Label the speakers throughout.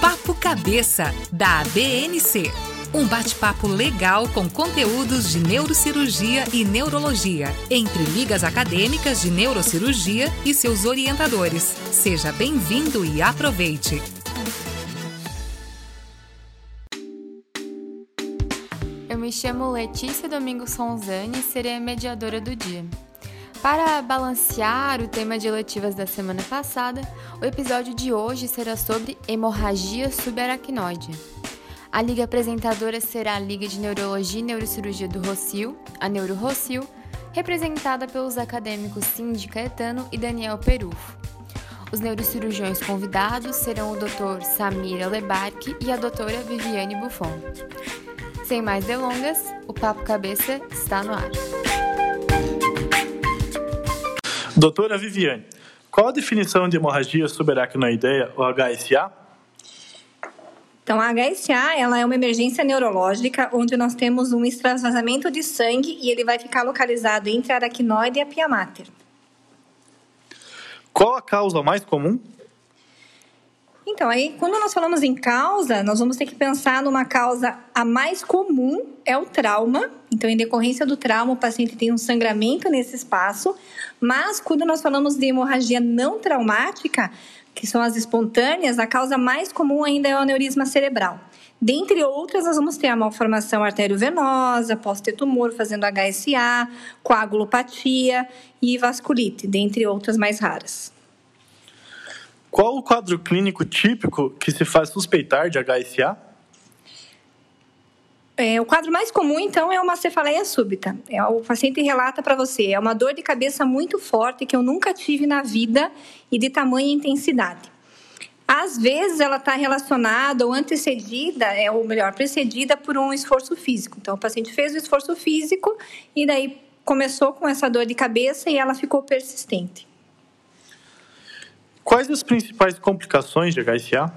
Speaker 1: Papo Cabeça, da ABNC. Um bate-papo legal com conteúdos de neurocirurgia e neurologia, entre ligas acadêmicas de neurocirurgia e seus orientadores. Seja bem-vindo e aproveite!
Speaker 2: Eu me chamo Letícia Domingo Sonzani e serei a mediadora do dia. Para balancear o tema de eletivas da semana passada, o episódio de hoje será sobre hemorragia subaracnoide. A liga apresentadora será a Liga de Neurologia e Neurocirurgia do Rocio, a Neuro Rocio, representada pelos acadêmicos Cindy Caetano e Daniel Perufo. Os neurocirurgiões convidados serão o Dr. Samir Lebarque e a doutora Viviane Buffon. Sem mais delongas, o Papo Cabeça está no ar.
Speaker 3: Doutora Viviane, qual a definição de hemorragia subaracnoideia, ou HSA?
Speaker 4: Então, a HSA ela é uma emergência neurológica onde nós temos um extravasamento de sangue e ele vai ficar localizado entre a aracnoide e a pia mater.
Speaker 3: Qual a causa mais comum?
Speaker 4: Então, aí, quando nós falamos em causa, nós vamos ter que pensar numa causa a mais comum é o trauma. Então, em decorrência do trauma, o paciente tem um sangramento nesse espaço. Mas, quando nós falamos de hemorragia não traumática, que são as espontâneas, a causa mais comum ainda é o aneurisma cerebral. Dentre outras, nós vamos ter a malformação arteriovenosa, posso ter tumor fazendo HSA, coagulopatia e vasculite, dentre outras mais raras.
Speaker 3: Qual o quadro clínico típico que se faz suspeitar de HSA?
Speaker 4: É, o quadro mais comum, então, é uma cefaleia súbita. É, o paciente relata para você, é uma dor de cabeça muito forte que eu nunca tive na vida e de tamanha intensidade. Às vezes ela está relacionada ou antecedida, é, ou melhor, precedida por um esforço físico. Então, o paciente fez o esforço físico e daí começou com essa dor de cabeça e ela ficou persistente.
Speaker 3: Quais as principais complicações de HSA?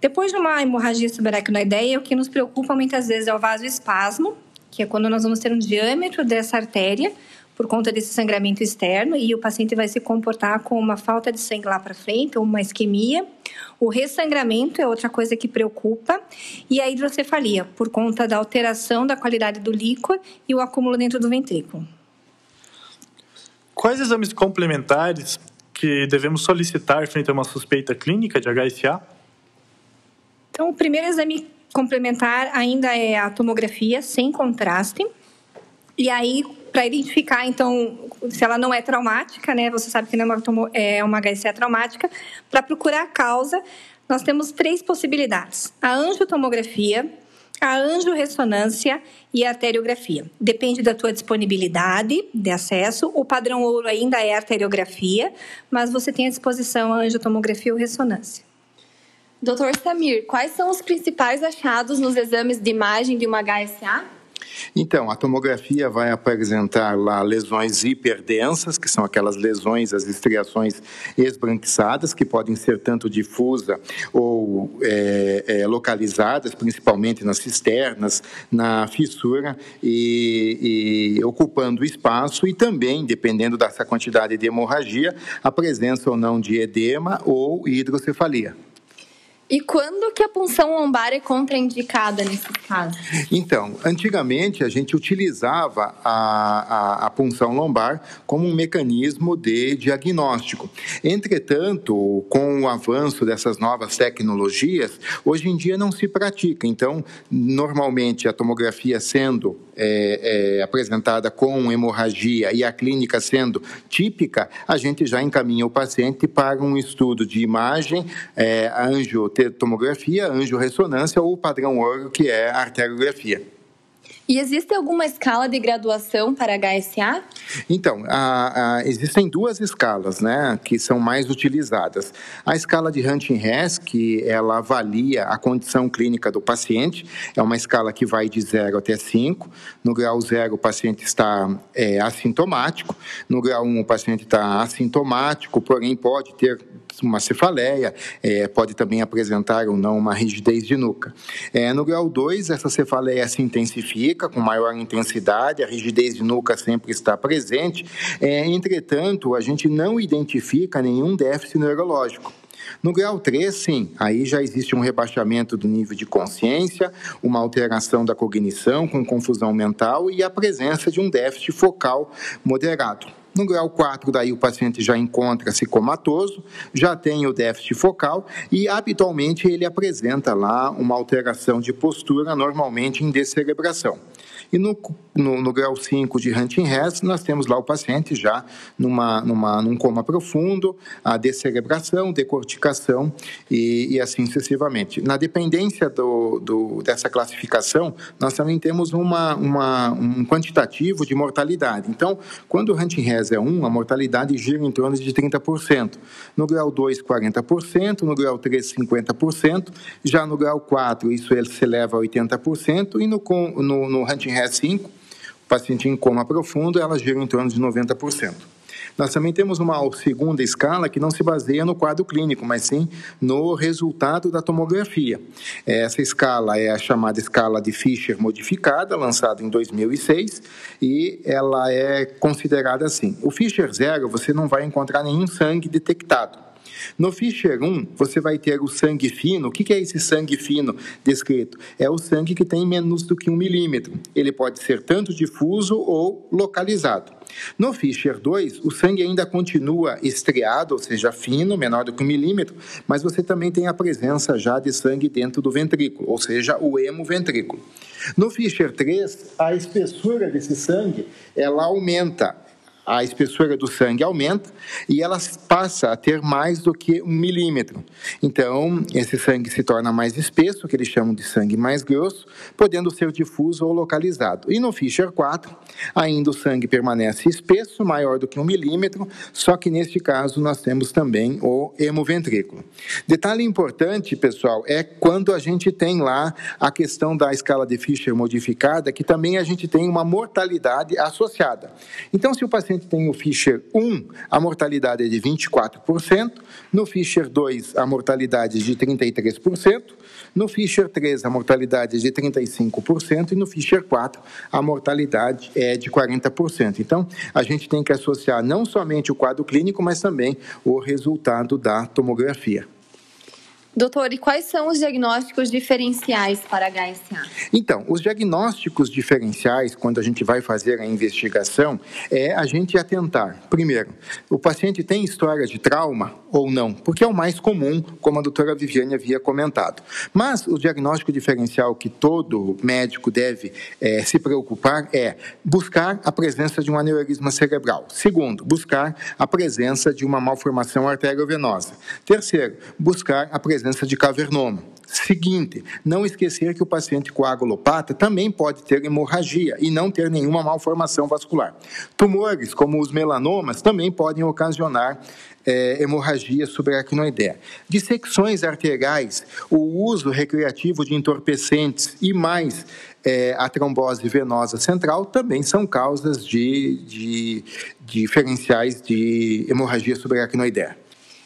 Speaker 4: Depois de uma hemorragia subaracnoideia, o que nos preocupa muitas vezes é o vasoespasmo, que é quando nós vamos ter um diâmetro dessa artéria por conta desse sangramento externo e o paciente vai se comportar com uma falta de sangue lá para frente ou uma isquemia. O ressangramento é outra coisa que preocupa e a hidrocefalia, por conta da alteração da qualidade do líquido e o acúmulo dentro do ventrículo.
Speaker 3: Quais exames complementares que devemos solicitar frente a uma suspeita clínica de HSA?
Speaker 4: Então, o primeiro exame complementar ainda é a tomografia sem contraste. E aí, para identificar, então, se ela não é traumática, né? Você sabe que não é uma, é uma HSA traumática. Para procurar a causa, nós temos três possibilidades: a angiotomografia, a angiorressonância e a arteriografia. Depende da tua disponibilidade de acesso. O padrão ouro ainda é a arteriografia, mas você tem à disposição a angiotomografia ou ressonância.
Speaker 2: Doutor Samir, quais são os principais achados nos exames de imagem de uma HSA?
Speaker 5: Então, a tomografia vai apresentar lá lesões hiperdensas, que são aquelas lesões, as estriações esbranquiçadas, que podem ser tanto difusa ou é, é, localizadas, principalmente nas cisternas, na fissura, e, e ocupando espaço, e também, dependendo dessa quantidade de hemorragia, a presença ou não de edema ou hidrocefalia.
Speaker 2: E quando que a punção lombar é contraindicada nesse caso?
Speaker 5: Então, antigamente a gente utilizava a, a, a, punção lombar como um mecanismo de diagnóstico. Entretanto, com o avanço dessas novas tecnologias, hoje em dia não se pratica. Então, normalmente a tomografia sendo é, é, apresentada com hemorragia e a clínica sendo típica, a gente já encaminha o paciente para um estudo de imagem, é, angioterapia tomografia, angiorressonância ou padrão ouro, que é a arteriografia.
Speaker 2: E existe alguma escala de graduação para HSA?
Speaker 5: Então, a, a, existem duas escalas, né, que são mais utilizadas. A escala de Hunting-Hess, que ela avalia a condição clínica do paciente, é uma escala que vai de 0 até 5. No grau 0, o paciente está é, assintomático. No grau 1, um, o paciente está assintomático, porém pode ter uma cefaleia, é, pode também apresentar ou não uma rigidez de nuca. É, no grau 2, essa cefaleia se intensifica com maior intensidade, a rigidez de nuca sempre está presente, é, entretanto, a gente não identifica nenhum déficit neurológico. No grau 3, sim, aí já existe um rebaixamento do nível de consciência, uma alteração da cognição com confusão mental e a presença de um déficit focal moderado. No grau 4, daí o paciente já encontra-se comatoso, já tem o déficit focal e habitualmente ele apresenta lá uma alteração de postura, normalmente em descerebração. E no, no, no grau 5 de Hunting-Hess, nós temos lá o paciente já numa, numa, num coma profundo, a descerebração, decorticação e, e assim sucessivamente. Na dependência do, do, dessa classificação, nós também temos uma, uma, um quantitativo de mortalidade. Então, quando o Hunting-Hess é 1, a mortalidade gira em torno de 30%. No grau 2, 40%, no grau 3, 50%, já no grau 4, isso se eleva a 80%, e no, no, no Hunting-Hess RE5, o paciente em coma profundo, ela gira em torno de 90%. Nós também temos uma segunda escala que não se baseia no quadro clínico, mas sim no resultado da tomografia. Essa escala é a chamada escala de Fischer modificada, lançada em 2006, e ela é considerada assim. O Fischer zero, você não vai encontrar nenhum sangue detectado. No Fischer 1, você vai ter o sangue fino. O que é esse sangue fino descrito? É o sangue que tem menos do que um milímetro. Ele pode ser tanto difuso ou localizado. No Fischer 2, o sangue ainda continua estriado, ou seja, fino, menor do que um milímetro, mas você também tem a presença já de sangue dentro do ventrículo, ou seja, o hemoventrículo. No Fischer 3, a espessura desse sangue ela aumenta a espessura do sangue aumenta e ela passa a ter mais do que um milímetro. Então, esse sangue se torna mais espesso, que eles chamam de sangue mais grosso, podendo ser difuso ou localizado. E no Fischer 4, ainda o sangue permanece espesso, maior do que um milímetro, só que neste caso nós temos também o hemoventrículo. Detalhe importante, pessoal, é quando a gente tem lá a questão da escala de Fischer modificada, que também a gente tem uma mortalidade associada. Então, se o paciente paciente tem o Fischer 1, a mortalidade é de 24%, no Fischer 2, a mortalidade é de 33%, no Fischer 3, a mortalidade é de 35%, e no Fischer 4, a mortalidade é de 40%. Então, a gente tem que associar não somente o quadro clínico, mas também o resultado da tomografia.
Speaker 2: Doutor, e quais são os diagnósticos diferenciais para HSA?
Speaker 5: Então, os diagnósticos diferenciais, quando a gente vai fazer a investigação, é a gente atentar, primeiro, o paciente tem história de trauma ou não, porque é o mais comum, como a doutora Viviane havia comentado. Mas o diagnóstico diferencial que todo médico deve é, se preocupar é buscar a presença de um aneurisma cerebral. Segundo, buscar a presença de uma malformação arteriovenosa. Terceiro, buscar a presença presença de cavernoma. Seguinte, não esquecer que o paciente coagulopata também pode ter hemorragia e não ter nenhuma malformação vascular. Tumores, como os melanomas, também podem ocasionar é, hemorragia subaracnoidea. Dissecções arteriais, o uso recreativo de entorpecentes e mais é, a trombose venosa central também são causas de, de, de diferenciais de hemorragia subaracnoidea.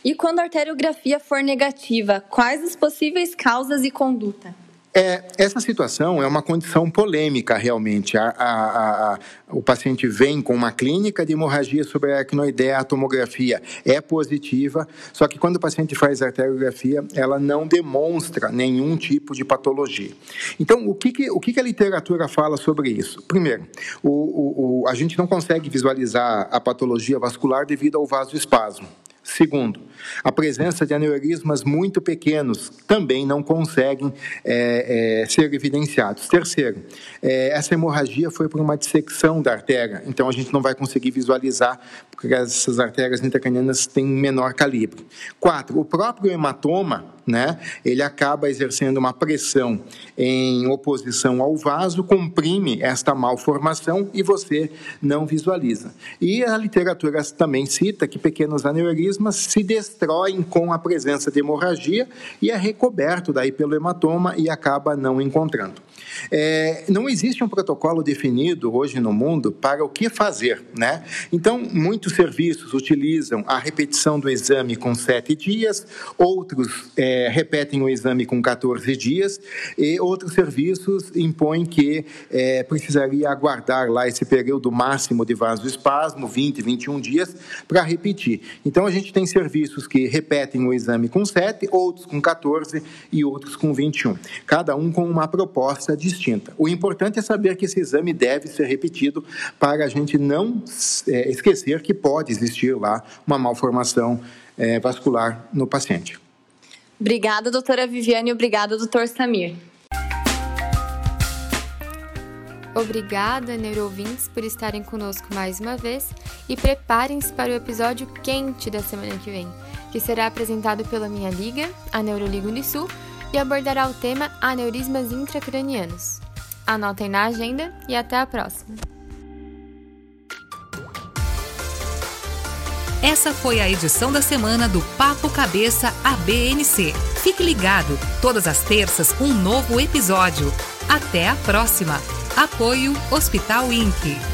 Speaker 2: E quando a arteriografia for negativa, quais as possíveis causas e conduta?
Speaker 5: É, essa situação é uma condição polêmica, realmente. A, a, a, o paciente vem com uma clínica de hemorragia subaracnoidea, a tomografia é positiva, só que quando o paciente faz arteriografia, ela não demonstra nenhum tipo de patologia. Então, o que, que o que, que a literatura fala sobre isso? Primeiro, o, o, o, a gente não consegue visualizar a patologia vascular devido ao vasoespasmo. Segundo, a presença de aneurismas muito pequenos também não conseguem é, é, ser evidenciados. Terceiro, é, essa hemorragia foi por uma dissecção da artéria, então a gente não vai conseguir visualizar, porque essas artérias intracranianas têm menor calibre. Quatro, o próprio hematoma né, ele acaba exercendo uma pressão em oposição ao vaso, comprime esta malformação e você não visualiza. E a literatura também cita que pequenos aneurismas se destroem com a presença de hemorragia e é recoberto daí pelo hematoma e acaba não encontrando. É, não existe um protocolo definido hoje no mundo para o que fazer, né? Então, muitos serviços utilizam a repetição do exame com sete dias, outros é, repetem o exame com 14 dias e outros serviços impõem que é, precisaria aguardar lá esse período máximo de vasoespasmo, 20, 21 dias, para repetir. Então, a gente tem serviços que repetem o exame com 7, outros com 14 e outros com 21. Cada um com uma proposta distinta. O importante é saber que esse exame deve ser repetido para a gente não é, esquecer que pode existir lá uma malformação é, vascular no paciente.
Speaker 2: Obrigada, doutora Viviane, obrigada, doutor Samir. Obrigada, neurovintes, por estarem conosco mais uma vez e preparem-se para o episódio quente da semana que vem, que será apresentado pela minha liga, a Neuroliga Unisul, e abordará o tema aneurismas intracranianos. Anotem na agenda e até a próxima!
Speaker 1: Essa foi a edição da semana do Papo Cabeça ABNC. Fique ligado, todas as terças um novo episódio. Até a próxima! Apoio Hospital Inc.